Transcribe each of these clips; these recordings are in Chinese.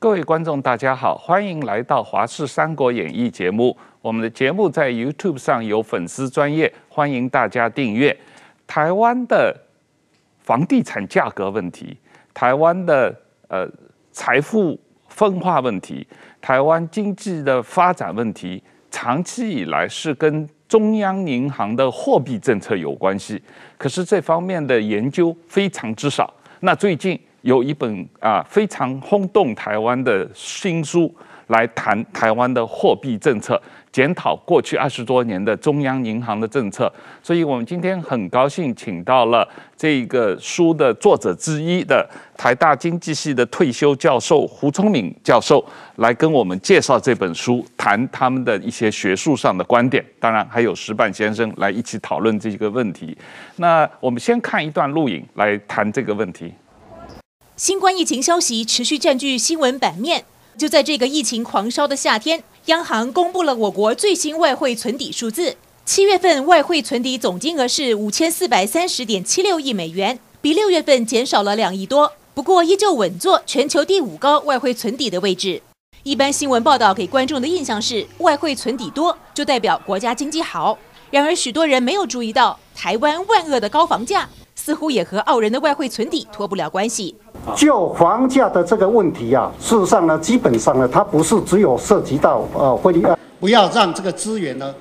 各位观众，大家好，欢迎来到《华视三国演义》节目。我们的节目在 YouTube 上有粉丝专业，欢迎大家订阅。台湾的房地产价格问题，台湾的呃财富分化问题，台湾经济的发展问题，长期以来是跟中央银行的货币政策有关系。可是这方面的研究非常之少。那最近有一本啊非常轰动台湾的新书，来谈台湾的货币政策，检讨过去二十多年的中央银行的政策。所以我们今天很高兴请到了这个书的作者之一的台大经济系的退休教授胡聪敏教授，来跟我们介绍这本书，谈他们的一些学术上的观点。当然还有石板先生来一起讨论这个问题。那我们先看一段录影来谈这个问题。新冠疫情消息持续占据新闻版面。就在这个疫情狂烧的夏天，央行公布了我国最新外汇存底数字。七月份外汇存底总金额是五千四百三十点七六亿美元，比六月份减少了两亿多，不过依旧稳坐全球第五高外汇存底的位置。一般新闻报道给观众的印象是，外汇存底多就代表国家经济好。然而，许多人没有注意到，台湾万恶的高房价似乎也和傲人的外汇存底脱不了关系。就房价的这个问题啊，事实上呢，基本上呢，它不是只有涉及到呃汇率啊，不要让这个资源呢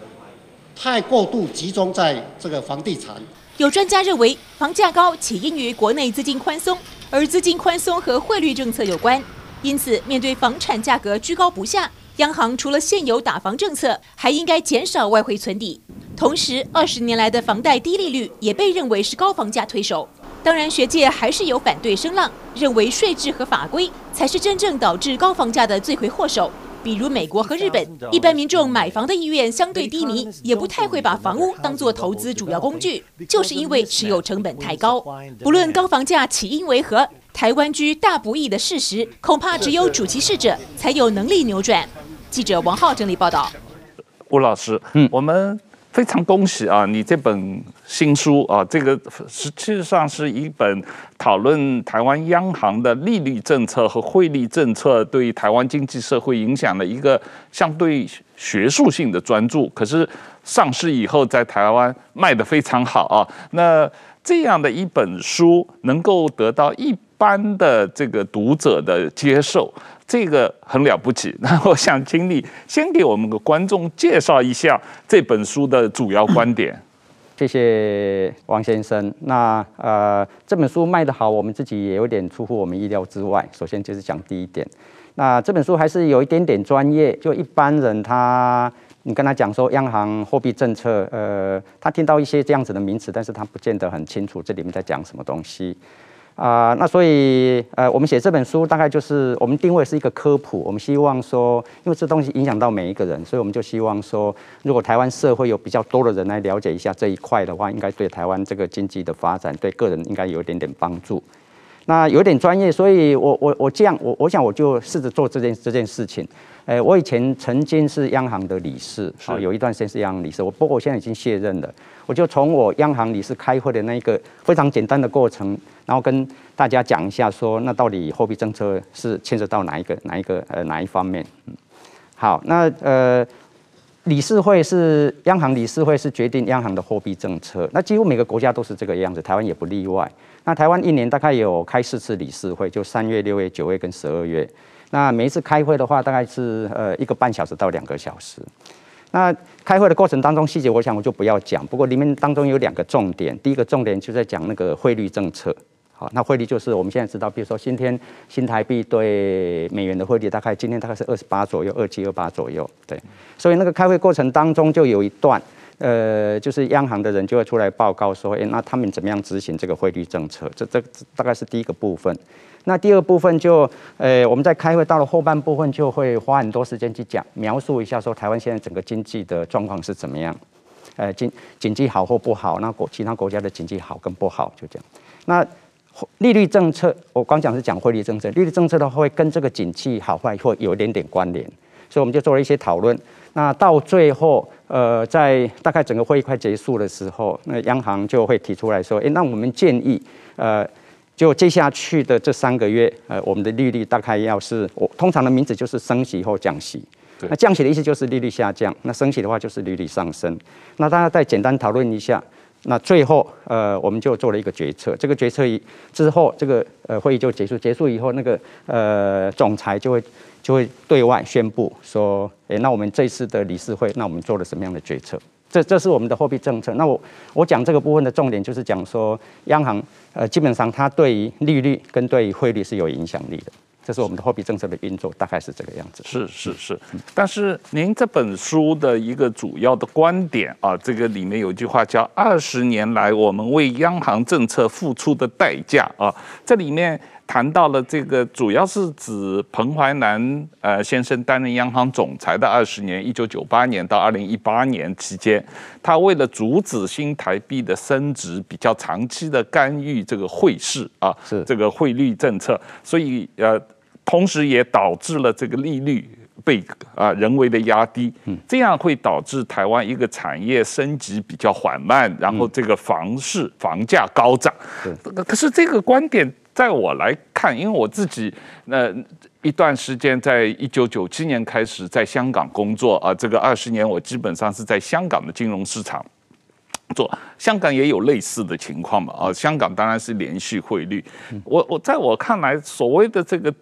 太过度集中在这个房地产。有专家认为，房价高起因于国内资金宽松，而资金宽松和汇率政策有关。因此，面对房产价格居高不下，央行除了现有打房政策，还应该减少外汇存底。同时，二十年来的房贷低利率也被认为是高房价推手。当然，学界还是有反对声浪，认为税制和法规才是真正导致高房价的罪魁祸首。比如美国和日本，一般民众买房的意愿相对低迷，也不太会把房屋当作投资主要工具，就是因为持有成本太高。不论高房价起因为何，台湾居大不易的事实，恐怕只有主其事者才有能力扭转。记者王浩整理报道。吴老师，嗯，我们。非常恭喜啊！你这本新书啊，这个实际上是一本讨论台湾央行的利率政策和汇率政策对台湾经济社会影响的一个相对学术性的专著。可是上市以后，在台湾卖得非常好啊。那这样的一本书能够得到一般的这个读者的接受。这个很了不起，那我想请你先给我们个观众介绍一下这本书的主要观点。谢谢王先生。那呃，这本书卖得好，我们自己也有点出乎我们意料之外。首先就是讲第一点，那这本书还是有一点点专业，就一般人他，你跟他讲说央行货币政策，呃，他听到一些这样子的名词，但是他不见得很清楚这里面在讲什么东西。啊、那所以呃，我们写这本书大概就是我们定位是一个科普，我们希望说，因为这东西影响到每一个人，所以我们就希望说，如果台湾社会有比较多的人来了解一下这一块的话，应该对台湾这个经济的发展，对个人应该有一点点帮助。那有点专业，所以我我我这样，我我想我就试着做这件这件事情。诶，我以前曾经是央行的理事，好，有一段时间是央行理事，我不过我现在已经卸任了。我就从我央行理事开会的那一个非常简单的过程，然后跟大家讲一下，说那到底货币政策是牵涉到哪一个哪一个呃哪一方面？嗯，好，那呃理事会是央行理事会是决定央行的货币政策，那几乎每个国家都是这个样子，台湾也不例外。那台湾一年大概有开四次理事会，就三月、六月、九月跟十二月。那每一次开会的话，大概是呃一个半小时到两个小时。那开会的过程当中，细节我想我就不要讲。不过里面当中有两个重点，第一个重点就在讲那个汇率政策。好，那汇率就是我们现在知道，比如说今天新台币对美元的汇率，大概今天大概是二十八左右，二七二八左右。对，所以那个开会过程当中就有一段，呃，就是央行的人就会出来报告说，诶，那他们怎么样执行这个汇率政策？这这大概是第一个部分。那第二部分就，呃，我们在开会到了后半部分，就会花很多时间去讲，描述一下说台湾现在整个经济的状况是怎么样，呃，经经济好或不好，那国其他国家的经济好跟不好就这样。那利率政策，我刚讲是讲汇率政策，利率政策的话会跟这个景气好坏会有一点点关联，所以我们就做了一些讨论。那到最后，呃，在大概整个会议快结束的时候，那央行就会提出来说，诶，那我们建议，呃。就接下去的这三个月，呃，我们的利率大概要是我通常的名字就是升息或降息。那降息的意思就是利率下降，那升息的话就是利率上升。那大家再简单讨论一下，那最后呃我们就做了一个决策。这个决策一之后，这个呃会议就结束。结束以后，那个呃总裁就会就会对外宣布说，诶，那我们这次的理事会，那我们做了什么样的决策？这这是我们的货币政策。那我我讲这个部分的重点就是讲说，央行呃基本上它对于利率跟对于汇率是有影响力的。这是我们的货币政策的运作，大概是这个样子。是是是，但是您这本书的一个主要的观点啊，这个里面有句话叫“二十年来我们为央行政策付出的代价”啊，这里面谈到了这个，主要是指彭淮南呃先生担任央行总裁的二十年，一九九八年到二零一八年期间，他为了阻止新台币的升值，比较长期的干预这个汇市啊，是这个汇率政策，所以呃。同时也导致了这个利率被啊人为的压低，这样会导致台湾一个产业升级比较缓慢，然后这个房市房价高涨。可是这个观点在我来看，因为我自己那一段时间在一九九七年开始在香港工作啊，这个二十年我基本上是在香港的金融市场做，香港也有类似的情况嘛啊，香港当然是连续汇率，我我在我看来所谓的这个。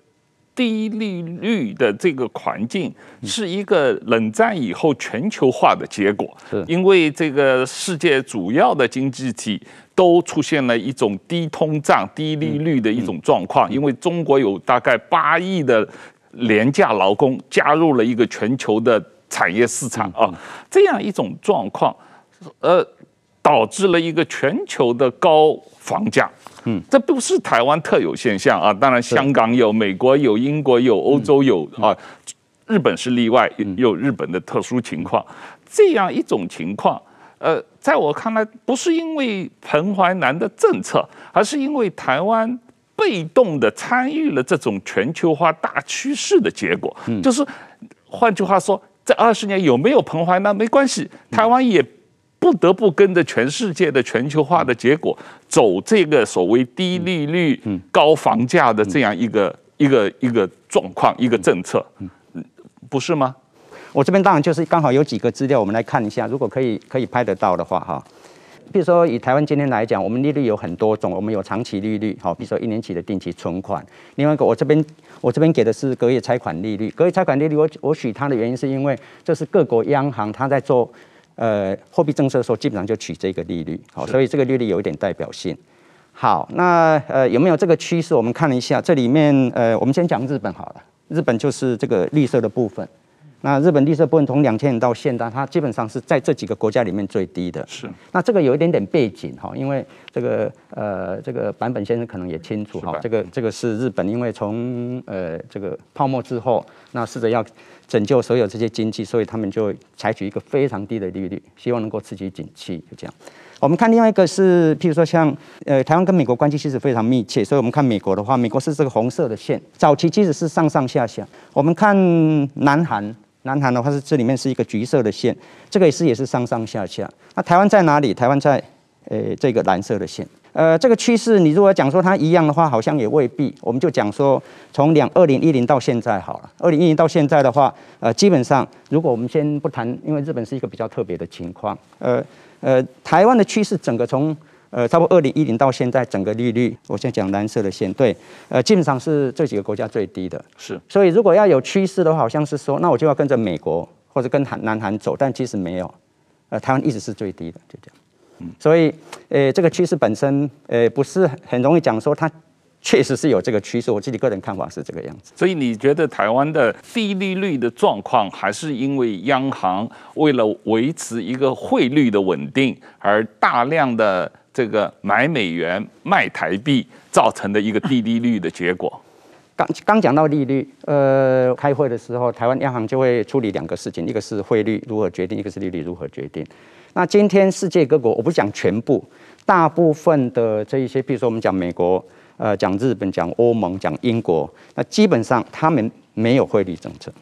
低利率的这个环境是一个冷战以后全球化的结果，因为这个世界主要的经济体都出现了一种低通胀、低利率的一种状况，因为中国有大概八亿的廉价劳工加入了一个全球的产业市场啊，这样一种状况，呃，导致了一个全球的高房价。嗯，这不是台湾特有现象啊，当然香港有，美国有，英国有，欧洲有啊，日本是例外，有日本的特殊情况。这样一种情况，呃，在我看来，不是因为彭淮南的政策，而是因为台湾被动的参与了这种全球化大趋势的结果。就是换句话说，这二十年有没有彭淮南没关系，台湾也。不得不跟着全世界的全球化的结果走这个所谓低利率、高房价的这样一个一个一个状况、一个政策，不是吗？我这边当然就是刚好有几个资料，我们来看一下，如果可以可以拍得到的话，哈。比如说以台湾今天来讲，我们利率有很多种，我们有长期利率，好，比如说一年期的定期存款。另外一个，我这边我这边给的是隔夜拆款利率，隔夜拆款利率我我许它的原因是因为这是各国央行它在做。呃，货币政策的时候基本上就取这个利率，好，所以这个利率有一点代表性。好，那呃有没有这个趋势？我们看了一下，这里面呃，我们先讲日本好了。日本就是这个绿色的部分。那日本绿色部分从两千年到现在，它基本上是在这几个国家里面最低的。是。那这个有一点点背景哈，因为这个呃这个坂本先生可能也清楚哈，这个这个是日本，因为从呃这个泡沫之后，那试着要。拯救所有这些经济，所以他们就采取一个非常低的利率，希望能够刺激景气。就这样，我们看另外一个是，譬如说像呃台湾跟美国关系其实非常密切，所以我们看美国的话，美国是这个红色的线，早期其实是上上下下。我们看南韩，南韩的话是这里面是一个橘色的线，这个也是也是上上下下。那台湾在哪里？台湾在呃这个蓝色的线。呃，这个趋势你如果讲说它一样的话，好像也未必。我们就讲说，从两二零一零到现在好了。二零一零到现在的话，呃，基本上如果我们先不谈，因为日本是一个比较特别的情况。呃呃，台湾的趋势整个从呃差不多二零一零到现在，整个利率，我先讲蓝色的线，对，呃，基本上是这几个国家最低的。是。所以如果要有趋势的话，好像是说，那我就要跟着美国或者跟韩南韩走，但其实没有。呃，台湾一直是最低的，就这样。所以，呃，这个趋势本身，呃，不是很容易讲说它确实是有这个趋势。我自己个人看法是这个样子。所以，你觉得台湾的低利率的状况，还是因为央行为了维持一个汇率的稳定，而大量的这个买美元卖台币造成的一个低利率的结果？刚刚讲到利率，呃，开会的时候，台湾央行就会处理两个事情，一个是汇率如何决定，一个是利率如何决定。那今天世界各国，我不讲全部，大部分的这一些，比如说我们讲美国，呃，讲日本，讲欧盟，讲英国，那基本上他们没有汇率政策，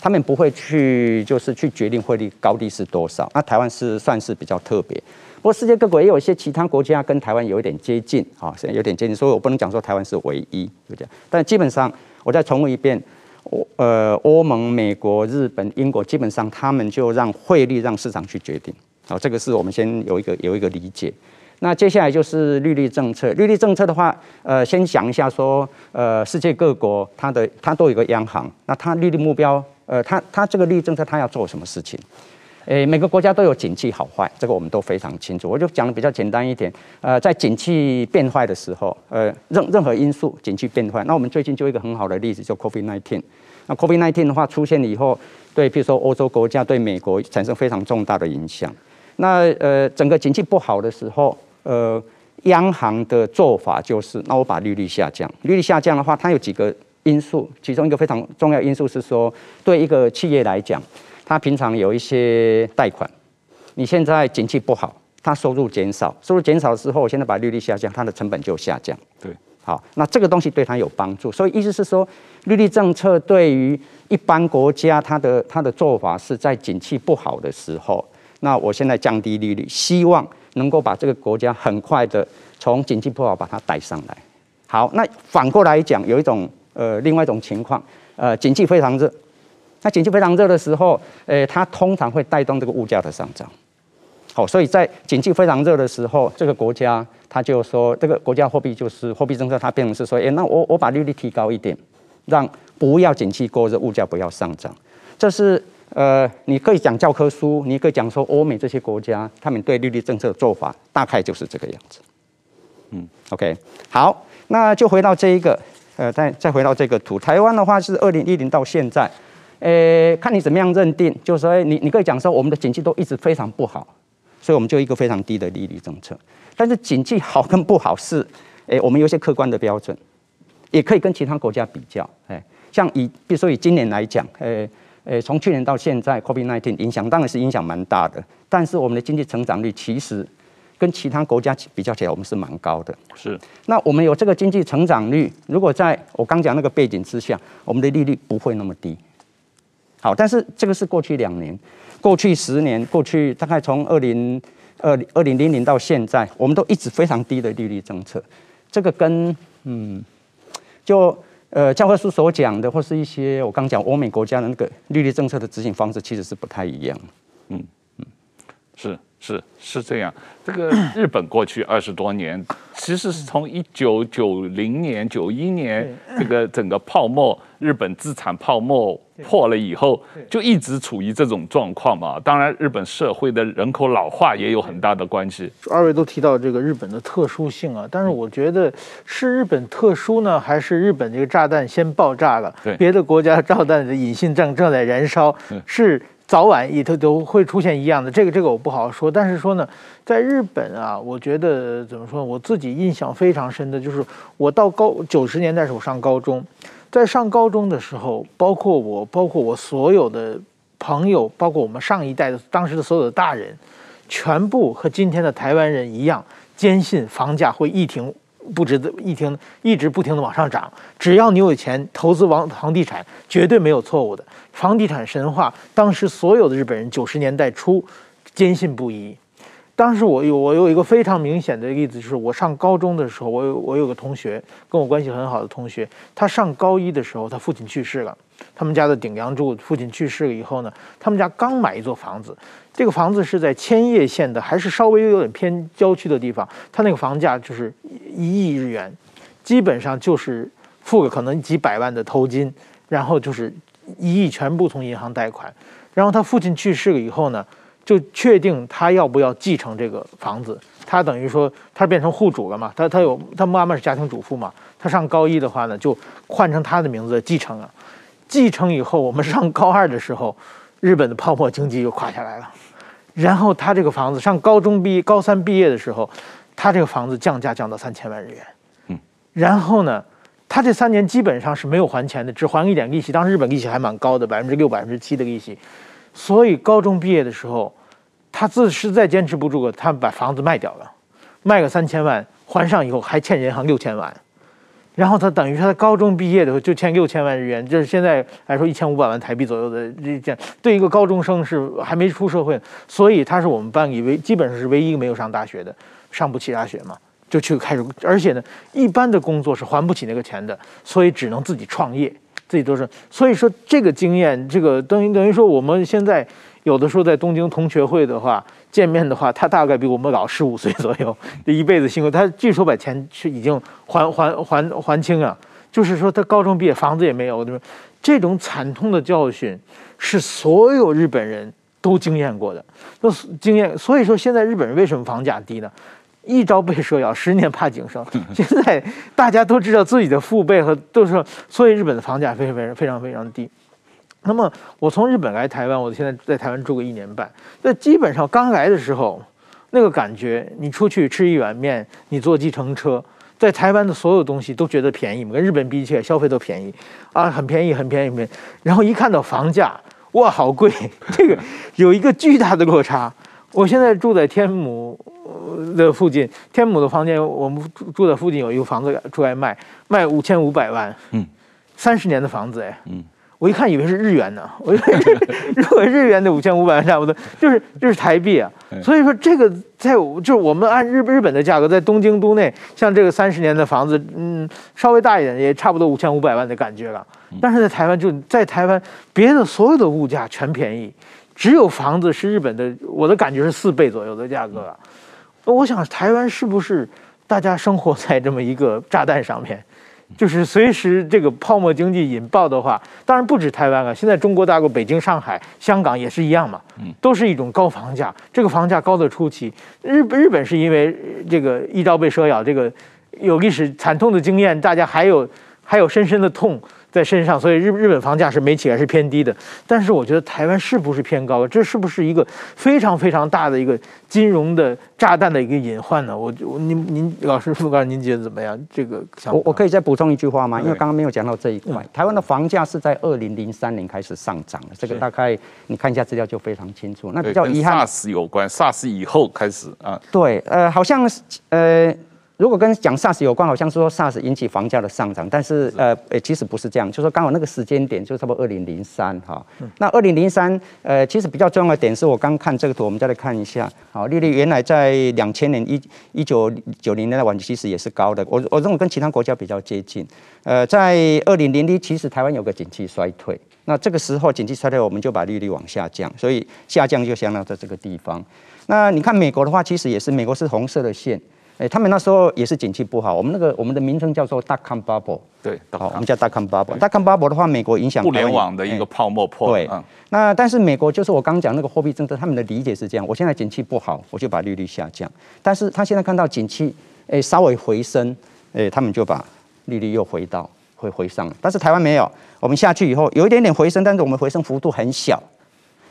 他们不会去就是去决定汇率高低是多少。那台湾是算是比较特别，不过世界各国也有一些其他国家跟台湾有一点接近啊，现在有点接近，所以我不能讲说台湾是唯一，就这样。但基本上，我再重复一遍，欧呃欧盟、美国、日本、英国，基本上他们就让汇率让市场去决定。好，这个是我们先有一个有一个理解。那接下来就是利率政策。利率政策的话，呃，先讲一下说，呃，世界各国它的它都有个央行，那它利率目标，呃，它它这个利率政策它要做什么事情？诶，每个国家都有景气好坏，这个我们都非常清楚。我就讲的比较简单一点，呃，在景气变坏的时候，呃，任任何因素景气变坏，那我们最近就一个很好的例子，就 Covid nineteen。那 Covid nineteen 的话出现以后，对，比如说欧洲国家对美国产生非常重大的影响。那呃，整个景气不好的时候，呃，央行的做法就是，那我把利率下降。利率下降的话，它有几个因素，其中一个非常重要因素是说，对一个企业来讲，它平常有一些贷款，你现在景气不好，它收入减少，收入减少之后，我现在把利率下降，它的成本就下降。对，好，那这个东西对它有帮助。所以意思是说，利率政策对于一般国家，它的它的做法是在景气不好的时候，那我现在降低利率，希望。能够把这个国家很快的从经济不好把它带上来。好，那反过来讲，有一种呃另外一种情况，呃，经济非常热。那经济非常热的时候，呃，它通常会带动这个物价的上涨。好，所以在经济非常热的时候，这个国家它就说，这个国家货币就是货币政策，它变成是说，哎，那我我把利率提高一点，让不要景气过热，物价不要上涨。这是。呃，你可以讲教科书，你可以讲说欧美这些国家，他们对利率政策的做法大概就是这个样子。嗯，OK，好，那就回到这一个，呃，再再回到这个图，台湾的话是二零一零到现在，呃，看你怎么样认定，就是说你你可以讲说我们的经济都一直非常不好，所以我们就一个非常低的利率政策。但是经济好跟不好是，诶，我们有些客观的标准，也可以跟其他国家比较，诶，像以比如说以今年来讲，诶。诶，从去年到现在，COVID-19 影响当然是影响蛮大的，但是我们的经济成长率其实跟其他国家比较起来，我们是蛮高的。是，那我们有这个经济成长率，如果在我刚讲那个背景之下，我们的利率不会那么低。好，但是这个是过去两年，过去十年，过去大概从二零二二零零零到现在，我们都一直非常低的利率政策。这个跟嗯，就。呃，教科书所讲的，或是一些我刚讲欧美国家的那个利率政策的执行方式，其实是不太一样。嗯嗯，是是是这样。这个 日本过去二十多年，其实是从一九九零年、九一年这个整个泡沫，日本资产泡沫破了以后，就一直处于这种状况嘛。当然，日本社会的人口老化也有很大的关系。二位都提到这个日本的特殊性啊，但是我觉得是日本特殊呢，还是日本这个炸弹先爆炸了？对，别的国家炸弹的隐性正正在燃烧，是。早晚也都都会出现一样的，这个这个我不好说。但是说呢，在日本啊，我觉得怎么说？我自己印象非常深的就是，我到高九十年代时候上高中，在上高中的时候，包括我，包括我所有的朋友，包括我们上一代的当时的所有的大人，全部和今天的台湾人一样，坚信房价会一停不止的一停，一直不停的往上涨。只要你有钱投资房房地产，绝对没有错误的。房地产神话，当时所有的日本人九十年代初坚信不疑。当时我有我有一个非常明显的例子，就是我上高中的时候，我有我有个同学跟我关系很好的同学，他上高一的时候，他父亲去世了，他们家的顶梁柱父亲去世了以后呢，他们家刚买一座房子，这个房子是在千叶县的，还是稍微有点偏郊区的地方，他那个房价就是一亿日元，基本上就是付个可能几百万的头金，然后就是。一亿全部从银行贷款，然后他父亲去世了以后呢，就确定他要不要继承这个房子。他等于说他变成户主了嘛，他他有他妈妈是家庭主妇嘛，他上高一的话呢，就换成他的名字继承了。继承以后，我们上高二的时候，日本的泡沫经济又垮下来了。然后他这个房子上高中毕业，高三毕业的时候，他这个房子降价降到三千万日元。嗯，然后呢？他这三年基本上是没有还钱的，只还一点利息。当时日本利息还蛮高的，百分之六、百分之七的利息。所以高中毕业的时候，他自实在坚持不住了，他把房子卖掉了，卖个三千万，还上以后还欠银行六千万。然后他等于说他高中毕业的时候就欠六千万日元，就是现在来说一千五百万台币左右的这样，对一个高中生是还没出社会，所以他是我们班里唯基本上是唯一一个没有上大学的，上不起大学嘛，就去开始，而且呢，一般的工作是还不起那个钱的，所以只能自己创业，自己都是，所以说这个经验，这个等于等于说我们现在。有的时候在东京同学会的话见面的话，他大概比我们老十五岁左右，这一辈子辛苦，他据说把钱是已经还还还还清啊。就是说他高中毕业房子也没有？这种惨痛的教训是所有日本人都经验过的，都经验。所以说现在日本人为什么房价低呢？一朝被蛇咬，十年怕井绳。现在大家都知道自己的父辈和都是，所以日本的房价非常非常非常非常低。那么我从日本来台湾，我现在在台湾住个一年半。那基本上刚来的时候，那个感觉，你出去吃一碗面，你坐计程车，在台湾的所有东西都觉得便宜，跟日本比起来消费都便宜啊，很便宜，很便宜，很便宜。然后一看到房价，哇，好贵！这个有一个巨大的落差。我现在住在天母的附近，天母的房间，我们住住在附近有一个房子出来卖，卖五千五百万，嗯，三十年的房子，哎，嗯。我一看以为是日元呢，我以为 如果日元的五千五百万差不多，就是就是台币啊。所以说这个在就是我们按日日本的价格，在东京都内，像这个三十年的房子，嗯，稍微大一点也差不多五千五百万的感觉了。但是在台湾就在台湾，别的所有的物价全便宜，只有房子是日本的，我的感觉是四倍左右的价格啊。我想台湾是不是大家生活在这么一个炸弹上面？就是随时这个泡沫经济引爆的话，当然不止台湾啊，现在中国大陆、北京、上海、香港也是一样嘛，都是一种高房价。这个房价高的出奇，日日本是因为这个一朝被蛇咬，这个有历史惨痛的经验，大家还有还有深深的痛。在身上，所以日日本房价是没起来，是偏低的。但是我觉得台湾是不是偏高？这是不是一个非常非常大的一个金融的炸弹的一个隐患呢？我我您您老师傅刚您觉得怎么样？这个我我可以再补充一句话吗？因为刚刚没有讲到这一块。台湾的房价是在二零零三年开始上涨的，这个大概你看一下资料就非常清楚。那比较遗憾，SARS 有关，SARS 以后开始啊。对，呃，好像呃。如果跟讲 SARS 有关，好像是说 SARS 引起房价的上涨，但是呃，其实不是这样，就是说刚好那个时间点就差不多二零零三哈。那二零零三呃，其实比较重要的点是我刚看这个图，我们再来看一下。好，利率原来在两千年一一九九零年代晚期其实也是高的，我我认为跟其他国家比较接近。呃，在二零零一其实台湾有个景气衰退，那这个时候景气衰退，我们就把利率往下降，所以下降就相当在这个地方。那你看美国的话，其实也是美国是红色的线。哎，他们那时候也是景气不好。我们那个我们的名称叫做 dot-com bubble，对，好，我们叫 dot-com bubble。dot-com bubble 的话，美国影响互联网的一个泡沫破。对，那但是美国就是我刚讲那个货币政策，他们的理解是这样：我现在景气不好，我就把利率下降。但是他现在看到景气哎稍微回升，哎，他们就把利率又回到会回上。但是台湾没有，我们下去以后有一点点回升，但是我们回升幅度很小。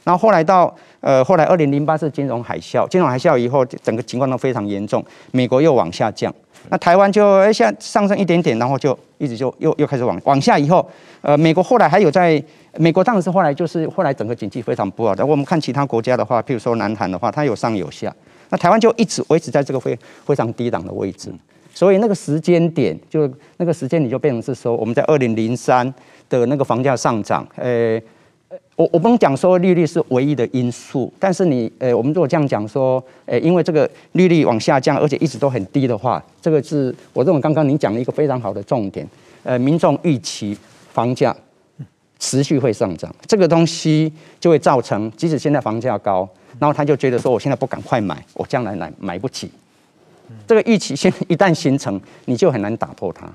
然后后来到呃，后来二零零八是金融海啸，金融海啸以后整个情况都非常严重，美国又往下降，那台湾就哎下上升一点点，然后就一直就又又开始往往下以后，呃，美国后来还有在美国当然是后来就是后来整个经济非常不好的，我们看其他国家的话，譬如说南韩的话，它有上有下，那台湾就一直维持在这个非非常低档的位置，所以那个时间点就那个时间你就变成是说我们在二零零三的那个房价上涨，呃。我我不能讲说利率是唯一的因素，但是你呃，我们如果这样讲说，呃，因为这个利率往下降，而且一直都很低的话，这个是我认为刚刚您讲了一个非常好的重点，呃，民众预期房价持续会上涨，这个东西就会造成，即使现在房价高，然后他就觉得说，我现在不赶快买，我将来买买不起，这个预期现一旦形成，你就很难打破它。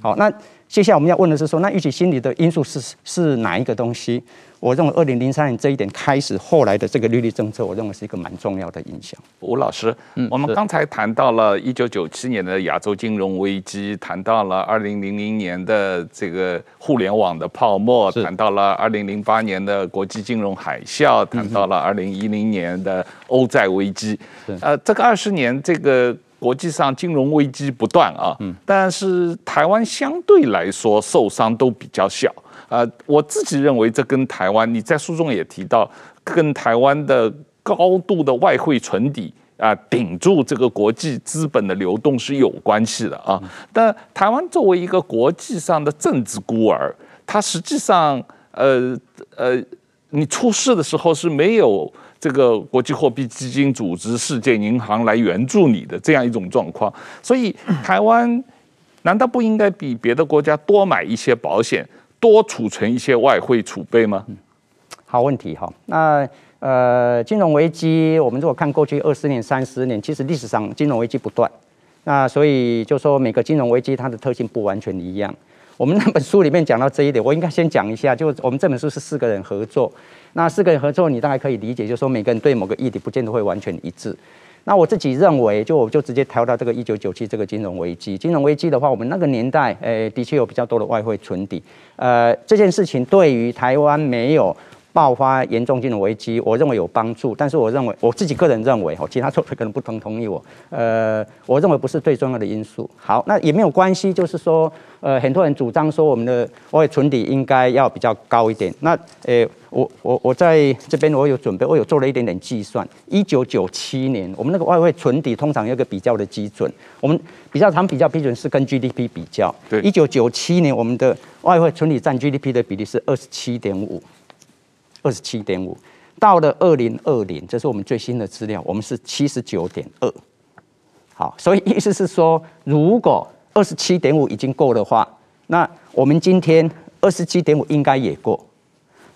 好，那接下来我们要问的是说，那预期心理的因素是是哪一个东西？我认为二零零三年这一点开始，后来的这个利率政策，我认为是一个蛮重要的影响。吴老师，嗯，我们刚才谈到了一九九七年的亚洲金融危机，谈到了二零零零年的这个互联网的泡沫，谈到了二零零八年的国际金融海啸，谈到了二零一零年的欧债危机。呃，这个二十年，这个国际上金融危机不断啊，嗯，但是台湾相对来说受伤都比较小。呃，我自己认为这跟台湾，你在书中也提到，跟台湾的高度的外汇存底，啊顶住这个国际资本的流动是有关系的啊。但台湾作为一个国际上的政治孤儿，它实际上呃呃，你出事的时候是没有这个国际货币基金组织、世界银行来援助你的这样一种状况，所以台湾难道不应该比别的国家多买一些保险，多储存一些外汇储备吗？好问题哈，那呃，金融危机，我们如果看过去二十年、三十年，其实历史上金融危机不断，那所以就说每个金融危机它的特性不完全一样。我们那本书里面讲到这一点，我应该先讲一下，就我们这本书是四个人合作，那四个人合作，你大概可以理解，就是说每个人对某个议题不见得会完全一致。那我自己认为，就我就直接调到这个一九九七这个金融危机。金融危机的话，我们那个年代，诶，的确有比较多的外汇存底，呃，这件事情对于台湾没有。爆发严重金融危机，我认为有帮助，但是我认为我自己个人认为，哦，其他作者可能不同同意我，呃，我认为不是最重要的因素。好，那也没有关系，就是说，呃，很多人主张说我们的外汇存底应该要比较高一点。那，呃，我我我在这边我有准备，我有做了一点点计算。一九九七年，我们那个外汇存底通常有一个比较的基准，我们比较常比较基准是跟 GDP 比较。对。一九九七年，我们的外汇存底占 GDP 的比例是二十七点五。二十七点五，到了二零二零，这是我们最新的资料，我们是七十九点二。好，所以意思是说，如果二十七点五已经够的话，那我们今天二十七点五应该也过，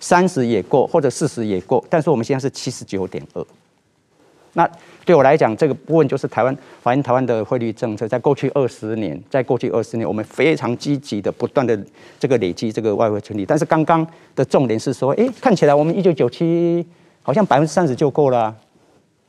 三十也过，或者四十也过，但是我们现在是七十九点二。那对我来讲，这个部分就是台湾反映台湾的汇率政策，在过去二十年，在过去二十年，我们非常积极的不断的这个累积这个外汇存底。但是刚刚的重点是说，哎，看起来我们一九九七好像百分之三十就够了，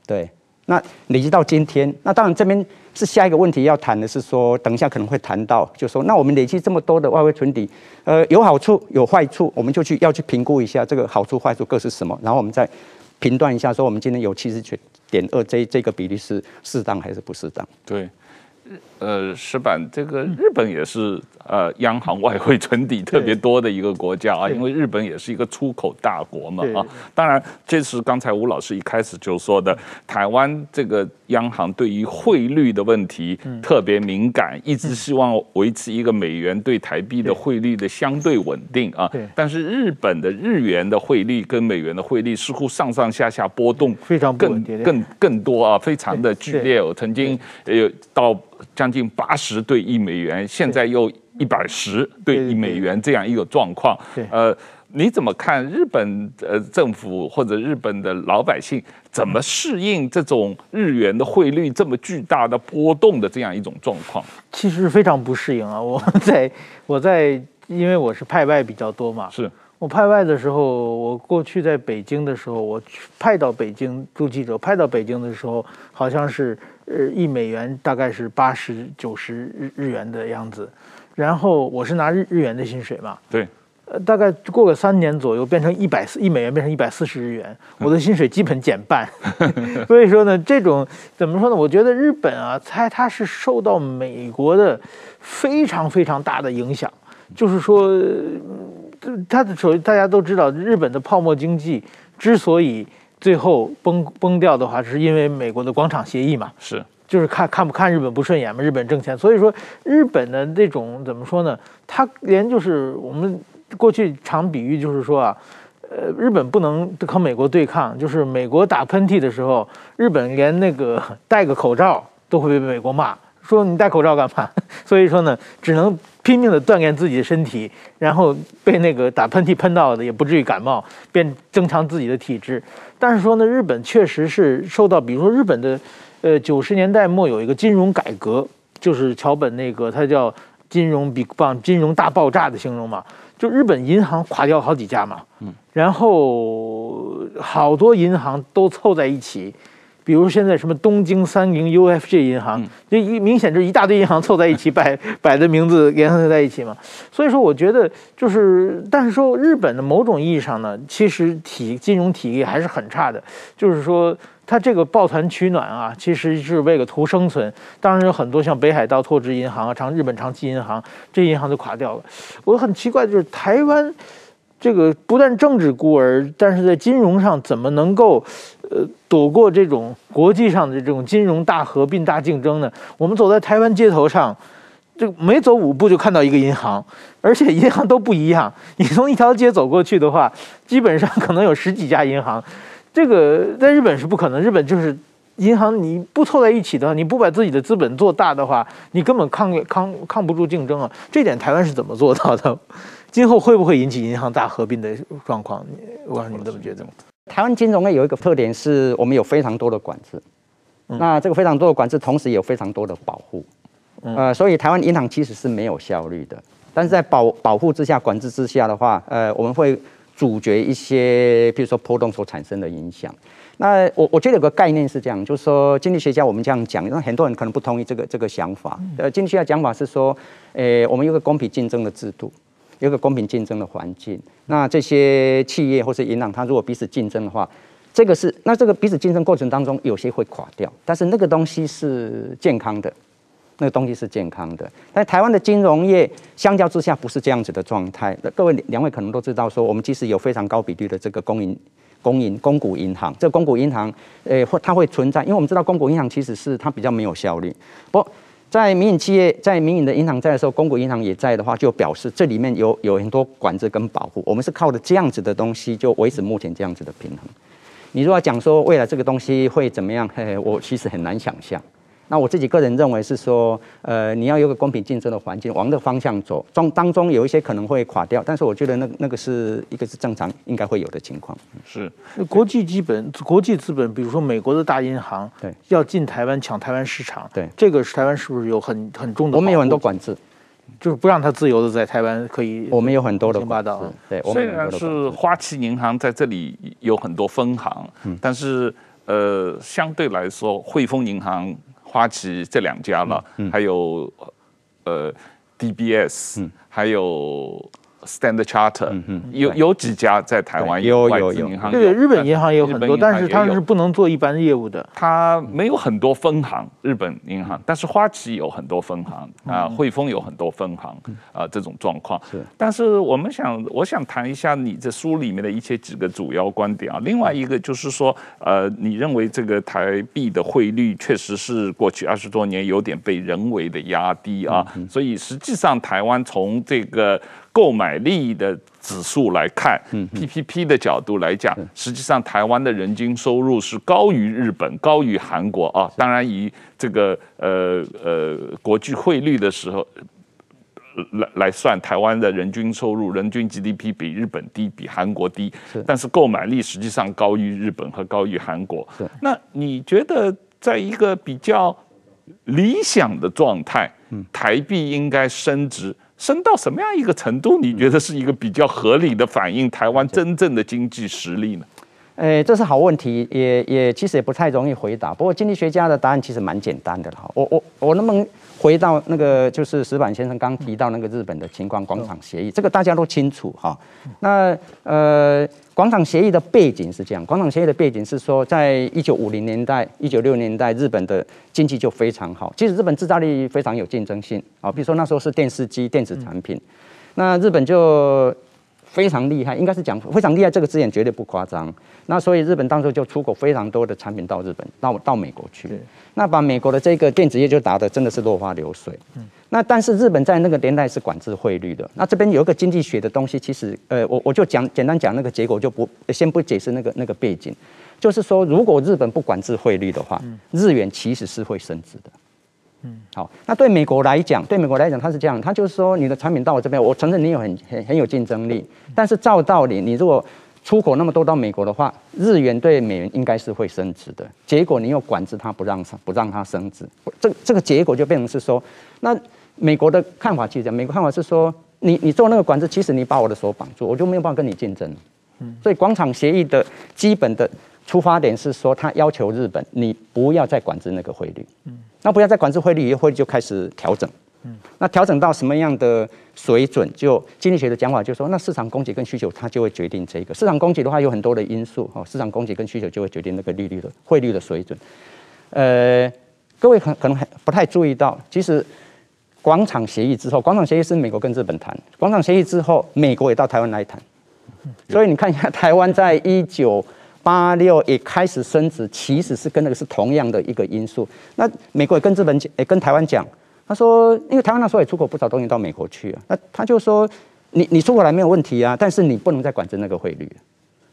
对。那累积到今天，那当然这边是下一个问题要谈的是说，等一下可能会谈到，就说那我们累积这么多的外汇存底，呃，有好处有坏处，我们就去要去评估一下这个好处坏处各是什么，然后我们再评断一下，说我们今天有七十九点二这这个比例是适当还是不适当？对，呃，石板，这个日本也是。呃，央行外汇存底特别多的一个国家啊，因为日本也是一个出口大国嘛啊。当然，这是刚才吴老师一开始就说的，台湾这个央行对于汇率的问题特别敏感，一直希望维持一个美元对台币的汇率的相对稳定啊。但是日本的日元的汇率跟美元的汇率似乎上上下下波动非常更更更多啊，非常的剧烈。我曾经有到将近八十对一美元，现在又。一百十对一美元这样一个状况，呃，你怎么看日本呃政府或者日本的老百姓怎么适应这种日元的汇率这么巨大的波动的这样一种状况？其实非常不适应啊！我在 我在，因为我是派外比较多嘛，是我派外的时候，我过去在北京的时候，我派到北京驻记者，派到北京的时候，好像是呃一美元大概是八十九十日日元的样子。然后我是拿日日元的薪水嘛，对，呃，大概过个三年左右，变成一百四一美元变成一百四十日元，我的薪水基本减半。所以说呢，这种怎么说呢？我觉得日本啊，猜它是受到美国的非常非常大的影响，就是说，它的首先大家都知道，日本的泡沫经济之所以最后崩崩掉的话，是因为美国的广场协议嘛，是。就是看看不看日本不顺眼嘛，日本挣钱，所以说日本的这种怎么说呢？他连就是我们过去常比喻，就是说啊，呃，日本不能和美国对抗，就是美国打喷嚏的时候，日本连那个戴个口罩都会被美国骂，说你戴口罩干嘛？所以说呢，只能拼命的锻炼自己的身体，然后被那个打喷嚏喷到的也不至于感冒，变增强自己的体质。但是说呢，日本确实是受到，比如说日本的。呃，九十年代末有一个金融改革，就是桥本那个，他叫金融 Big Bang，金融大爆炸的形容嘛。就日本银行垮掉好几家嘛，嗯，然后好多银行都凑在一起，比如现在什么东京三菱 UFJ 银行，这一明显就是一大堆银行凑在一起摆摆的名字联合在一起嘛。所以说，我觉得就是，但是说日本的某种意义上呢，其实体金融体系还是很差的，就是说。它这个抱团取暖啊，其实是为了图生存。当然有很多像北海道拓殖银行啊、长日本长期银行，这银行都垮掉了。我很奇怪，就是台湾这个不但政治孤儿，但是在金融上怎么能够呃躲过这种国际上的这种金融大合并、大竞争呢？我们走在台湾街头上，就每走五步就看到一个银行，而且银行都不一样。你从一条街走过去的话，基本上可能有十几家银行。这个在日本是不可能，日本就是银行你不凑在一起的话，你不把自己的资本做大的话，你根本抗抗抗不住竞争啊。这点台湾是怎么做到的？今后会不会引起银行大合并的状况？我让你们怎么觉得？台湾金融业有一个特点是我们有非常多的管制，嗯、那这个非常多的管制，同时也有非常多的保护，嗯、呃，所以台湾银行其实是没有效率的。但是在保保护之下、管制之下的话，呃，我们会阻绝一些，比如说波动所产生的影响。那我我觉得有个概念是这样，就是说经济学家我们这样讲，那很多人可能不同意这个这个想法。呃，经济学家讲法是说，呃，我们有个公平竞争的制度。有个公平竞争的环境，那这些企业或是银行，它如果彼此竞争的话，这个是那这个彼此竞争过程当中，有些会垮掉，但是那个东西是健康的，那个东西是健康的。但台湾的金融业相较之下不是这样子的状态。那各位两位可能都知道，说我们即使有非常高比例的这个公营、公营、公股银行，这个公股银行，呃，会它会存在，因为我们知道公股银行其实是它比较没有效率，不。在民营企业，在民营的银行在的时候，公股银行也在的话，就表示这里面有有很多管制跟保护。我们是靠着这样子的东西，就维持目前这样子的平衡。你如果讲说未来这个东西会怎么样，嘿嘿，我其实很难想象。那我自己个人认为是说，呃，你要有个公平竞争的环境，往这个方向走，中当中有一些可能会垮掉，但是我觉得那那个是一个是正常应该会有的情况。是，国际基本国际资本，比如说美国的大银行，对，要进台湾抢台湾市场，对，这个是台湾是不是有很很重的？我们有很多管制，就是不让他自由的在台湾可以。我们有很多的霸道，对，虽然是花旗银行在这里有很多分行，嗯，但是呃，相对来说，汇丰银行。花旗这两家了，还有呃 DBS，嗯、还有。Standard Charter，有有几家在台湾有外资银行，对，日本银行也有很多，但是他们是不能做一般业务的。它没有很多分行，日本银行，但是花旗有很多分行啊，汇丰有很多分行啊，这种状况。是，但是我们想，我想谈一下你这书里面的一些几个主要观点啊。另外一个就是说，呃，你认为这个台币的汇率确实是过去二十多年有点被人为的压低啊，所以实际上台湾从这个。购买力的指数来看，PPP 的角度来讲，实际上台湾的人均收入是高于日本、高于韩国啊。当然，以这个呃呃国际汇率的时候来来算，台湾的人均收入、人均 GDP 比日本低、比韩国低，但是购买力实际上高于日本和高于韩国。那你觉得，在一个比较理想的状态，台币应该升值？升到什么样一个程度？你觉得是一个比较合理的反映台湾真正的经济实力呢？诶，这是好问题，也也其实也不太容易回答。不过经济学家的答案其实蛮简单的了。我我我能不能回到那个就是石板先生刚提到那个日本的情况，广场协议，这个大家都清楚哈。那呃。广场协议的背景是这样，广场协议的背景是说，在一九五零年代、一九六零年代，日本的经济就非常好。其实日本制造力非常有竞争性啊，比如说那时候是电视机、电子产品，那日本就非常厉害，应该是讲非常厉害，这个字眼绝对不夸张。那所以日本当时就出口非常多的产品到日本，到到美国去，那把美国的这个电子业就打得真的是落花流水。嗯那但是日本在那个年代是管制汇率的。那这边有一个经济学的东西，其实呃，我我就讲简单讲那个结果，就不先不解释那个那个背景，就是说如果日本不管制汇率的话，日元其实是会升值的。嗯，好，那对美国来讲，对美国来讲，它是这样，它就是说你的产品到我这边，我承认你有很很很有竞争力，但是照道理，你如果出口那么多到美国的话，日元对美元应该是会升值的。结果你又管制它，不让它不让它升值，这这个结果就变成是说，那。美国的看法其实这样，美国看法是说，你你做那个管制，其实你把我的手绑住，我就没有办法跟你竞争。嗯，所以广场协议的基本的出发点是说，他要求日本你不要再管制那个汇率。嗯，那不要再管制汇率，以后汇率就开始调整。嗯，那调整到什么样的水准？就经济学的讲法就是说，那市场供给跟需求它就会决定这个。市场供给的话有很多的因素哦，市场供给跟需求就会决定那个利率的汇率的水准。呃，各位可可能还不太注意到，其实。广场协议之后，广场协议是美国跟日本谈。广场协议之后，美国也到台湾来谈。所以你看一下，台湾在一九八六也开始升值，其实是跟那个是同样的一个因素。那美国也跟日本讲，也跟台湾讲，他说，因为台湾那时候也出口不少东西到美国去啊，那他就说，你你出口来没有问题啊，但是你不能再管制那个汇率。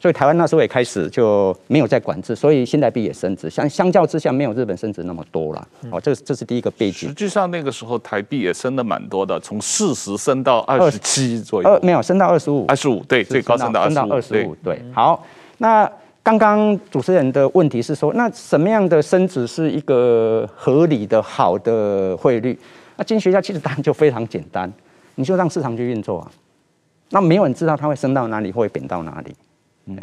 所以台湾那时候也开始就没有再管制，所以新台币也升值，相相较之下没有日本升值那么多了。哦，这这是第一个背景。实际上那个时候台币也升的蛮多的，从四十升到二十七左右。二没有升到二十五。二十五对，最高升到二十五。对，好。那刚刚主持人的问题是说，那什么样的升值是一个合理的好的汇率？那经济学家其实答案就非常简单，你就让市场去运作啊。那没有人知道它会升到哪里，会贬到哪里。嗯，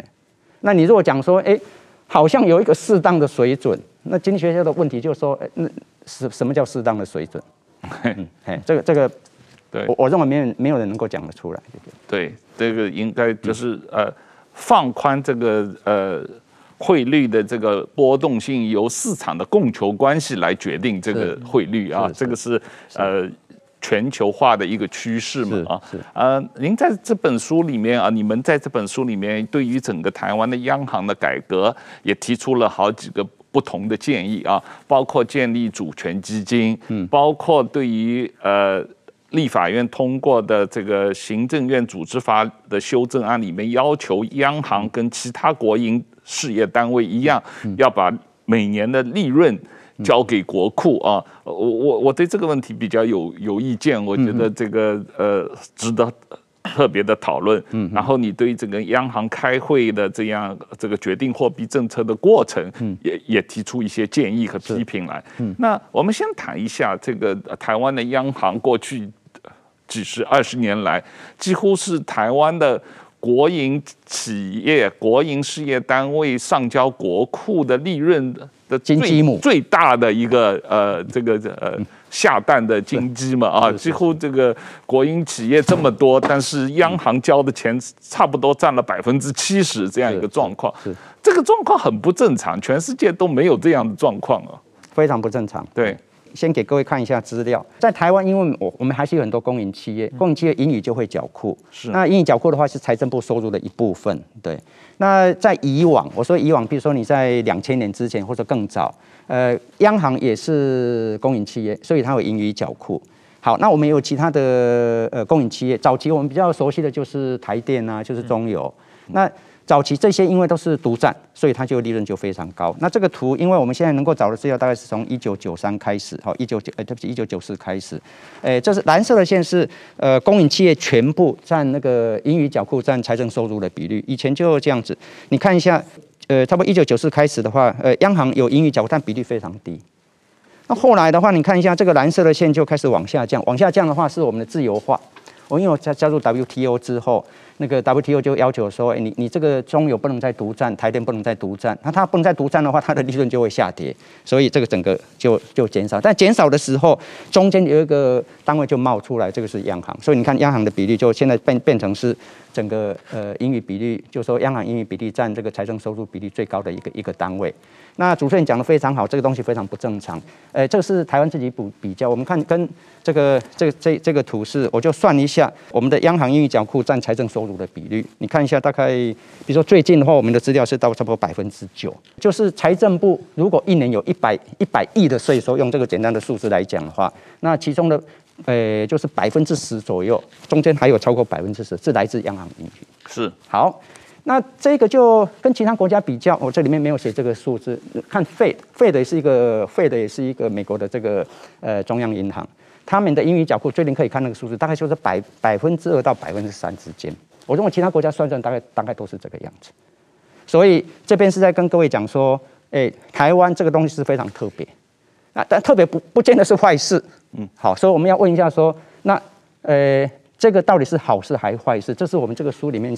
那你如果讲说，哎、欸，好像有一个适当的水准，那经济学家的问题就是说，哎、欸，那什什么叫适当的水准？哎、嗯，这个这个，对，我我认为没有没有人能够讲得出来。对，这个应该就是呃，放宽这个呃汇率的这个波动性，由市场的供求关系来决定这个汇率啊，这个是呃。全球化的一个趋势嘛啊，呃，您在这本书里面啊，你们在这本书里面对于整个台湾的央行的改革也提出了好几个不同的建议啊，包括建立主权基金，嗯，包括对于呃立法院通过的这个行政院组织法的修正案里面，要求央行跟其他国营事业单位一样，要把每年的利润。交给国库啊，我我我对这个问题比较有有意见，我觉得这个呃值得特别的讨论。嗯，然后你对整个央行开会的这样这个决定货币政策的过程，也也提出一些建议和批评来。嗯，那我们先谈一下这个台湾的央行过去几十二十年来，几乎是台湾的国营企业、国营事业单位上交国库的利润的金鸡母最大的一个呃这个呃下蛋的金鸡嘛啊，几乎这个国营企业这么多，但是央行交的钱差不多占了百分之七十这样一个状况，是。这个状况很不正常，全世界都没有这样的状况啊，非常不正常。对，先给各位看一下资料，在台湾，因为我我们还是有很多公营企业，公营企业盈余就会缴库，是那盈余缴库的话是财政部收入的一部分，对。那在以往，我说以往，比如说你在两千年之前或者更早，呃，央行也是公营企业，所以它有盈余缴库。好，那我们也有其他的呃公营企业，早期我们比较熟悉的就是台电啊，就是中油，嗯、那。早期这些因为都是独占，所以它就利润就非常高。那这个图，因为我们现在能够找的资料大概是从一九九三开始，好，一九九，呃，对不起，一九九四开始，诶，这是蓝色的线是呃公营企业全部占那个盈余缴库占财政收入的比率，以前就这样子。你看一下，呃，差不多一九九四开始的话，呃，央行有盈余缴库，但比例非常低。那后来的话，你看一下这个蓝色的线就开始往下降，往下降的话是我们的自由化。我因为我加加入 WTO 之后。那个 WTO 就要求说，哎，你你这个中油不能再独占，台电不能再独占，那它不能再独占的话，它的利润就会下跌，所以这个整个就就减少。但减少的时候，中间有一个单位就冒出来，这个是央行，所以你看央行的比例就现在变变成是整个呃盈余比例，就说央行盈余比例占这个财政收入比例最高的一个一个单位。那主持人讲的非常好，这个东西非常不正常。呃，这个是台湾自己补比较，我们看跟这个这个这这个图示，我就算一下我们的央行盈余缴库占财政收入的比率。你看一下，大概比如说最近的话，我们的资料是到差不多百分之九。就是财政部如果一年有一百一百亿的税收，用这个简单的数字来讲的话，那其中的呃就是百分之十左右，中间还有超过百分之十是来自央行盈余。是好。那这个就跟其他国家比较，我这里面没有写这个数字。看 Fed，Fed 也是一个 Fed 也是一个美国的这个呃中央银行，他们的英语缴库最近可以看那个数字，大概就是百百分之二到百分之三之间。我认为其他国家算算大概大概都是这个样子。所以这边是在跟各位讲说，哎，台湾这个东西是非常特别啊，但特别不不见得是坏事。嗯，好，所以我们要问一下说，那呃这个到底是好事还是坏事？这是我们这个书里面。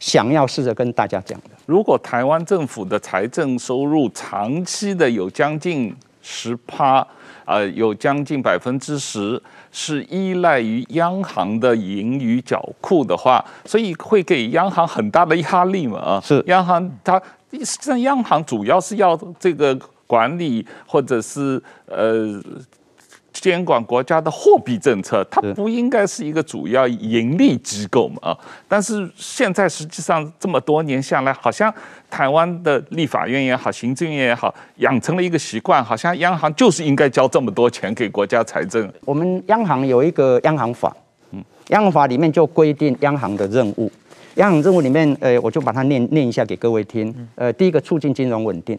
想要试着跟大家讲的，如果台湾政府的财政收入长期的有将近十趴，呃，有将近百分之十是依赖于央行的盈余缴库的话，所以会给央行很大的压力嘛？啊，是央行它实际上央行主要是要这个管理或者是呃。监管国家的货币政策，它不应该是一个主要盈利机构嘛？啊，但是现在实际上这么多年下来，好像台湾的立法院也好，行政院也好，养成了一个习惯，好像央行就是应该交这么多钱给国家财政。我们央行有一个央行法，嗯，央行法里面就规定央行的任务，央行任务里面，呃，我就把它念念一下给各位听。呃，第一个促进金融稳定，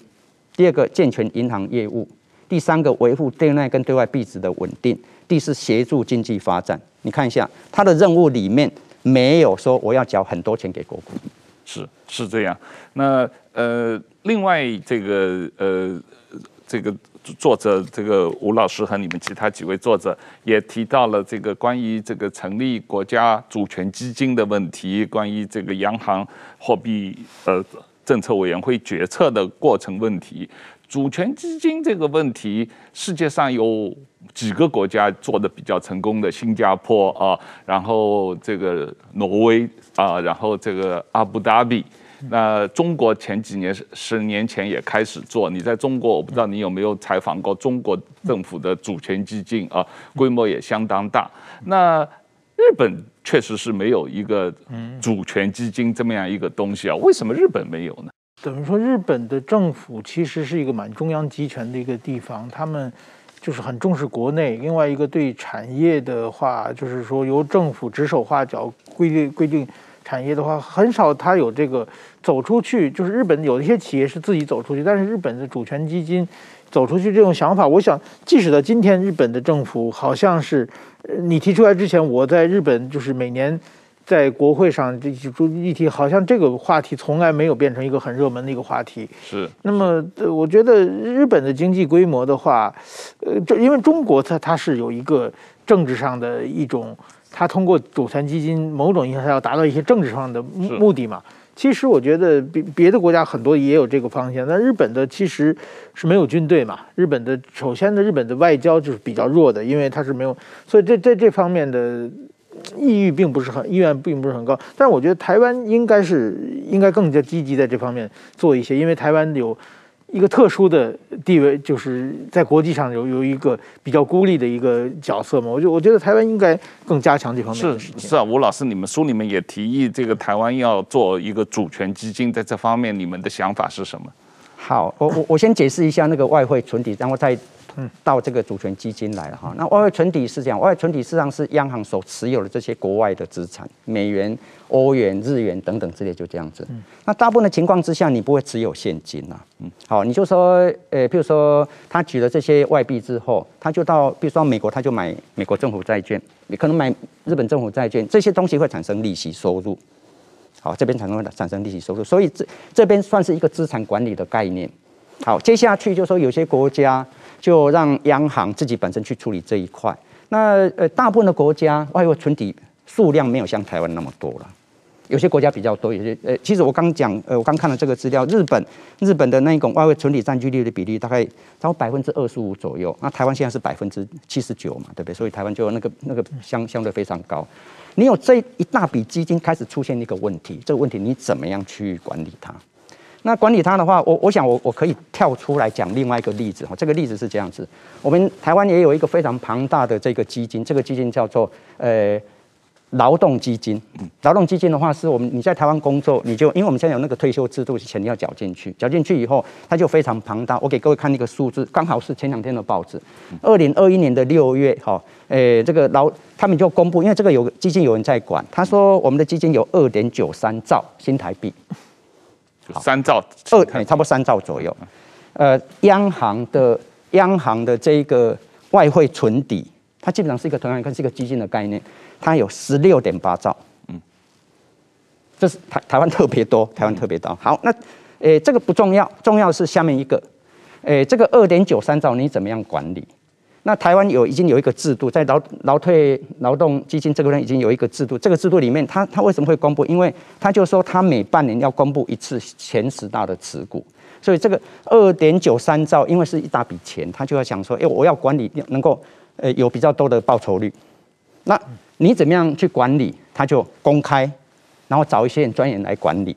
第二个健全银行业务。第三个，维护对内跟对外币值的稳定；第四，协助经济发展。你看一下，他的任务里面没有说我要缴很多钱给国库，是是这样。那呃，另外这个呃，这个作者这个吴老师和你们其他几位作者也提到了这个关于这个成立国家主权基金的问题，关于这个央行货币呃政策委员会决策的过程问题。主权基金这个问题，世界上有几个国家做的比较成功的？新加坡啊，然后这个挪威啊，然后这个阿布达比。那中国前几年十年前也开始做。你在中国，我不知道你有没有采访过中国政府的主权基金啊？规模也相当大。那日本确实是没有一个主权基金这么样一个东西啊？为什么日本没有呢？等于说，日本的政府其实是一个蛮中央集权的一个地方，他们就是很重视国内。另外一个对产业的话，就是说由政府指手画脚规定规定产业的话，很少他有这个走出去。就是日本有一些企业是自己走出去，但是日本的主权基金走出去这种想法，我想即使到今天，日本的政府好像是你提出来之前，我在日本就是每年。在国会上，这议题好像这个话题从来没有变成一个很热门的一个话题。是。那么，我觉得日本的经济规模的话，呃，这因为中国它它是有一个政治上的一种，它通过主权基金某种意义上要达到一些政治上的目的嘛。其实我觉得别别的国家很多也有这个方向，但日本的其实是没有军队嘛。日本的首先呢日本的外交就是比较弱的，因为它是没有，所以这在这方面的。意欲并不是很意愿并不是很高，但是我觉得台湾应该是应该更加积极在这方面做一些，因为台湾有一个特殊的地位，就是在国际上有有一个比较孤立的一个角色嘛。我就我觉得台湾应该更加强这方面的事情。是是啊，吴老师，你们书里面也提议这个台湾要做一个主权基金，在这方面你们的想法是什么？好，我我我先解释一下那个外汇存底，然后再。到这个主权基金来了哈。那外汇存底是这样，外汇存底实际上是央行所持有的这些国外的资产，美元、欧元、日元等等之类，就这样子。那大部分的情况之下，你不会持有现金呐。嗯，好，你就说，呃，譬如说他举了这些外币之后，他就到，比如说美国，他就买美国政府债券，你可能买日本政府债券，这些东西会产生利息收入。好，这边产生产生利息收入，所以这这边算是一个资产管理的概念。好，接下去就说有些国家。就让央行自己本身去处理这一块。那呃，大部分的国家外汇存底数量没有像台湾那么多了，有些国家比较多，有些呃，其实我刚讲呃，我刚看了这个资料，日本日本的那种外汇存底占据率的比例大概超百分之二十五左右，那台湾现在是百分之七十九嘛，对不对？所以台湾就那个那个相相对非常高。你有这一大笔基金开始出现一个问题，这个问题你怎么样去管理它？那管理它的话，我我想我我可以跳出来讲另外一个例子哈。这个例子是这样子，我们台湾也有一个非常庞大的这个基金，这个基金叫做呃劳动基金。劳动基金的话，是我们你在台湾工作，你就因为我们现在有那个退休制度，钱要缴进去，缴进去以后，它就非常庞大。我给各位看一个数字，刚好是前两天的报纸，二零二一年的六月哈，诶这个劳他们就公布，因为这个有基金有人在管，他说我们的基金有二点九三兆新台币。三兆二，差不多三兆左右。呃，央行的央行的这个外汇存底，它基本上是一个同样看是一个基金的概念，它有十六点八兆。嗯，这是台台湾特别多，台湾特别多。好，那诶这个不重要，重要是下面一个，诶这个二点九三兆你怎么样管理？那台湾有已经有一个制度，在劳劳退劳动基金这个呢，已经有一个制度。这个制度里面，他他为什么会公布？因为他就说他每半年要公布一次前十大的持股，所以这个二点九三兆，因为是一大笔钱，他就要想说，哎，我要管理能够呃有比较多的报酬率。那你怎么样去管理？他就公开，然后找一些人专员来管理。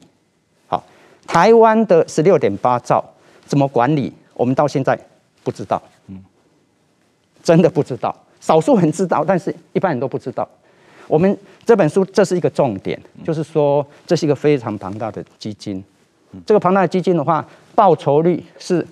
好，台湾的十六点八兆怎么管理？我们到现在不知道。真的不知道，少数人知道，但是一般人都不知道。我们这本书这是一个重点，就是说这是一个非常庞大的基金。这个庞大的基金的话，报酬率是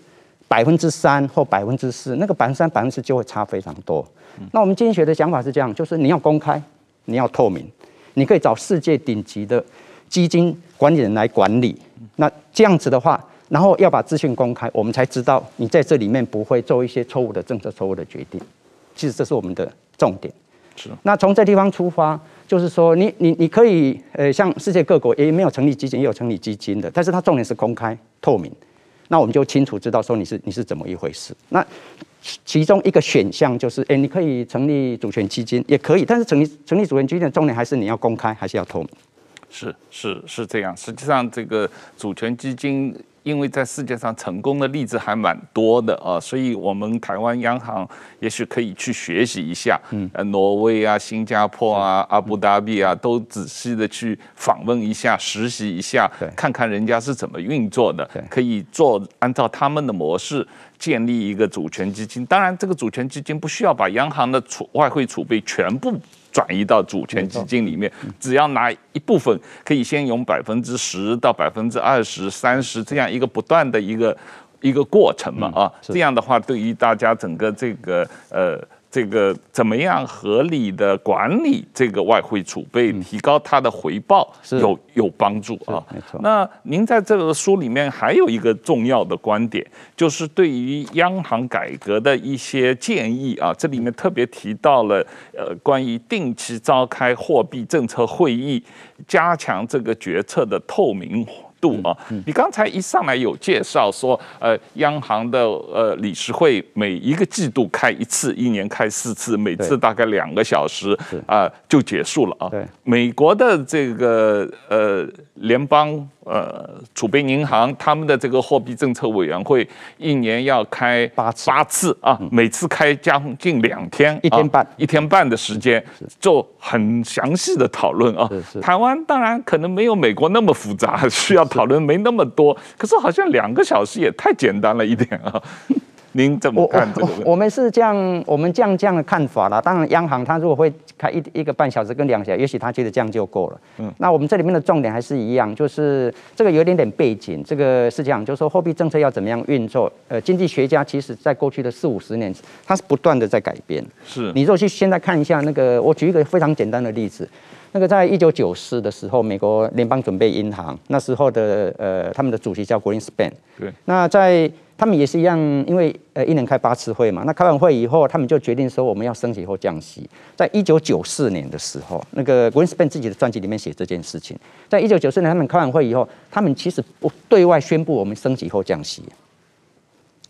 百分之三或百分之四，那个百分之三、百分之四就会差非常多。那我们经济学的想法是这样，就是你要公开，你要透明，你可以找世界顶级的基金管理人来管理。那这样子的话，然后要把资讯公开，我们才知道你在这里面不会做一些错误的政策、错误的决定。其实这是我们的重点。是。那从这地方出发，就是说你你你可以呃，像世界各国也没有成立基金，也有成立基金的，但是它重点是公开透明。那我们就清楚知道说你是你是怎么一回事。那其中一个选项就是，哎，你可以成立主权基金，也可以，但是成立成立主权基金的重点还是你要公开，还是要透明。是是是这样。实际上，这个主权基金。因为在世界上成功的例子还蛮多的啊，所以我们台湾央行也许可以去学习一下，嗯，挪威啊、新加坡啊、阿布达比啊，都仔细的去访问一下、实习一下，看看人家是怎么运作的，可以做按照他们的模式建立一个主权基金。当然，这个主权基金不需要把央行的储外汇储备全部。转移到主权基金里面，只要拿一部分，可以先用百分之十到百分之二十、三十这样一个不断的一个一个过程嘛啊，这样的话对于大家整个这个呃。这个怎么样合理的管理这个外汇储备，提高它的回报，有有帮助啊。没错。那您在这个书里面还有一个重要的观点，就是对于央行改革的一些建议啊。这里面特别提到了呃，关于定期召开货币政策会议，加强这个决策的透明度啊，你刚才一上来有介绍说，呃，央行的呃理事会每一个季度开一次，一年开四次，每次大概两个小时啊，呃，就结束了啊。美国的这个呃联邦。呃，储备银行他们的这个货币政策委员会一年要开八次。八次啊，每次开将近两天，一天半。一天半的时间，做很详细的讨论啊。台湾当然可能没有美国那么复杂，需要讨论没那么多，可是好像两个小时也太简单了一点啊。您怎么看这个？我们是这样，我们这样这样的看法啦。当然，央行它如果会开一一个半小时跟两个小时，也许他觉得这样就够了。嗯。那我们这里面的重点还是一样，就是这个有点点背景。这个是这样，就是说货币政策要怎么样运作？呃，经济学家其实在过去的四五十年，它是不断的在改变。是。你如果去现在看一下那个，我举一个非常简单的例子，那个在一九九四的时候，美国联邦准备银行那时候的呃，他们的主席叫 Greenspan。对。那在他们也是一样，因为呃一年开八次会嘛，那开完会以后，他们就决定说我们要升息或降息。在一九九四年的时候，那个 Greenspan 自己的传记里面写这件事情。在一九九四年他们开完会以后，他们其实不对外宣布我们升息或降息。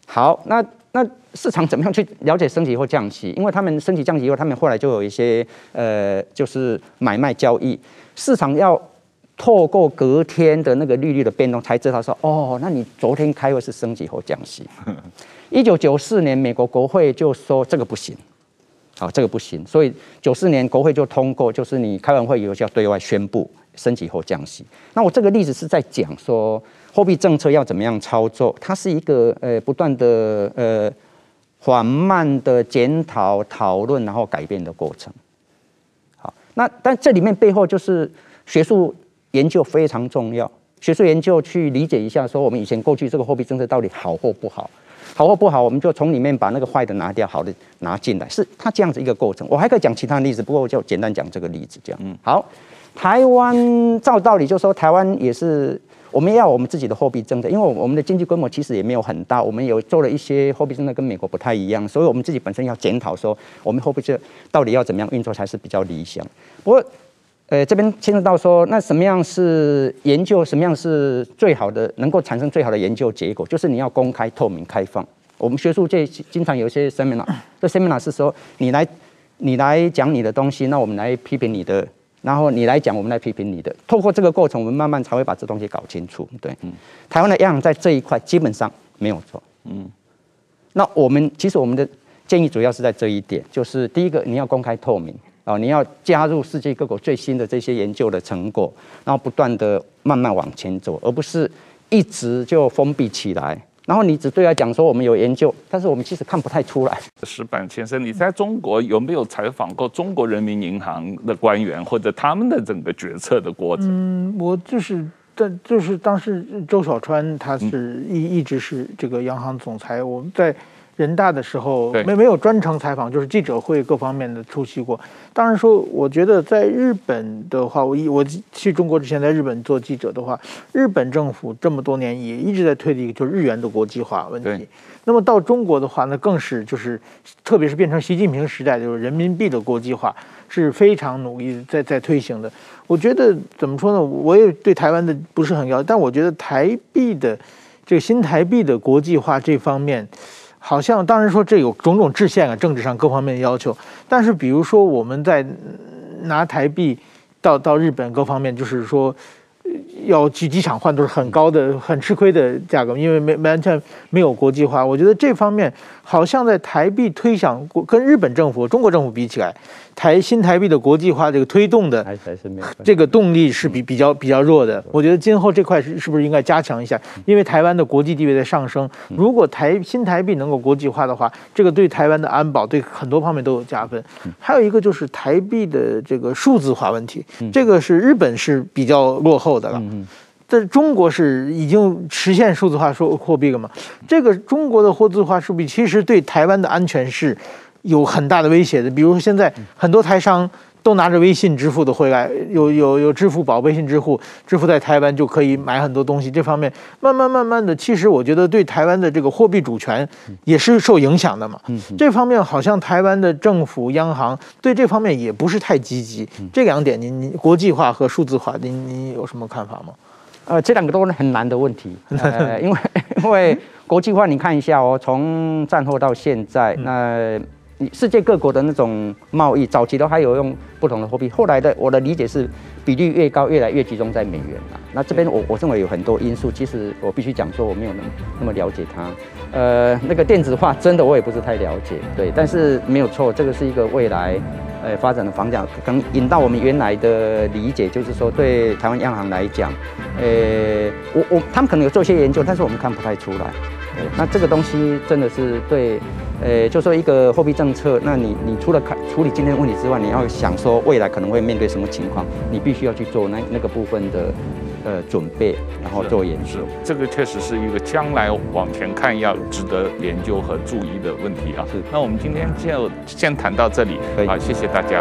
好，那那市场怎么样去了解升级或降息？因为他们升级降息以后，他们后来就有一些呃就是买卖交易，市场要。透过隔天的那个利率的变动，才知道说哦，那你昨天开会是升级或降息。一九九四年，美国国会就说这个不行，好，这个不行，所以九四年国会就通过，就是你开完会以后就要对外宣布升级或降息。那我这个例子是在讲说货币政策要怎么样操作，它是一个呃不断的呃缓慢的检讨讨论，然后改变的过程。好，那但这里面背后就是学术。研究非常重要，学术研究去理解一下，说我们以前过去这个货币政策到底好或不好，好或不好，我们就从里面把那个坏的拿掉，好的拿进来，是它这样子一个过程。我还可以讲其他的例子，不过我就简单讲这个例子，这样。嗯，好，台湾照道理就说台湾也是我们要我们自己的货币政策，因为我们的经济规模其实也没有很大，我们有做了一些货币政策跟美国不太一样，所以我们自己本身要检讨说我们货币政策到底要怎么样运作才是比较理想。不过。呃，这边牵涉到说，那什么样是研究？什么样是最好的，能够产生最好的研究结果？就是你要公开、透明、开放。我们学术界经常有一些 seminar，这 seminar 是说你来，你来讲你的东西，那我们来批评你的，然后你来讲，我们来批评你的。透过这个过程，我们慢慢才会把这东西搞清楚。对，嗯，台湾的央行在这一块基本上没有错。嗯，那我们其实我们的建议主要是在这一点，就是第一个你要公开透明。哦，你要加入世界各国最新的这些研究的成果，然后不断的慢慢往前走，而不是一直就封闭起来，然后你只对外讲说我们有研究，但是我们其实看不太出来。石板先生，你在中国有没有采访过中国人民银行的官员或者他们的整个决策的过程？嗯，我就是在就是当时周小川他是一一直是这个央行总裁，我们在。人大的时候没没有专程采访，就是记者会各方面的出席过。当然说，我觉得在日本的话，我一我去中国之前在日本做记者的话，日本政府这么多年也一直在推的一个就是日元的国际化问题。那么到中国的话，那更是就是，特别是变成习近平时代，就是人民币的国际化是非常努力在在推行的。我觉得怎么说呢？我也对台湾的不是很了解，但我觉得台币的这个新台币的国际化这方面。好像当然说这有种种制限啊，政治上各方面的要求。但是比如说我们在拿台币到到日本各方面，就是说要去机场换都是很高的、很吃亏的价格，因为没完全没有国际化。我觉得这方面好像在台币推想跟日本政府、中国政府比起来。台新台币的国际化这个推动的这个动力是比比较比较弱的，我觉得今后这块是是不是应该加强一下？因为台湾的国际地位在上升，如果台新台币能够国际化的话，这个对台湾的安保对很多方面都有加分。还有一个就是台币的这个数字化问题，这个是日本是比较落后的了，在中国是已经实现数字化说货币了嘛？这个中国的货字化货币其实对台湾的安全是。有很大的威胁的，比如说现在很多台商都拿着微信支付的回来，有有有支付宝、微信支付支付在台湾就可以买很多东西。这方面慢慢慢慢的，其实我觉得对台湾的这个货币主权也是受影响的嘛。这方面好像台湾的政府央行对这方面也不是太积极。这两点，您您国际化和数字化，您您有什么看法吗？呃，这两个都是很难的问题，呃，因为 因为国际化，你看一下哦，从战后到现在，那。世界各国的那种贸易，早期都还有用不同的货币，后来的我的理解是比率越高，越来越集中在美元了。那这边我我认为有很多因素，其实我必须讲说我没有那么那么了解它。呃，那个电子化真的我也不是太了解，对，但是没有错，这个是一个未来呃发展的方向。可能引到我们原来的理解，就是说对台湾央行来讲，呃，我我他们可能有做一些研究，但是我们看不太出来。对，那这个东西真的是对。呃，就说一个货币政策，那你你除了看处理今天的问题之外，你要想说未来可能会面对什么情况，你必须要去做那那个部分的呃准备，然后做研究。这个确实是一个将来往前看要值得研究和注意的问题啊。是，那我们今天就先谈到这里，好，谢谢大家。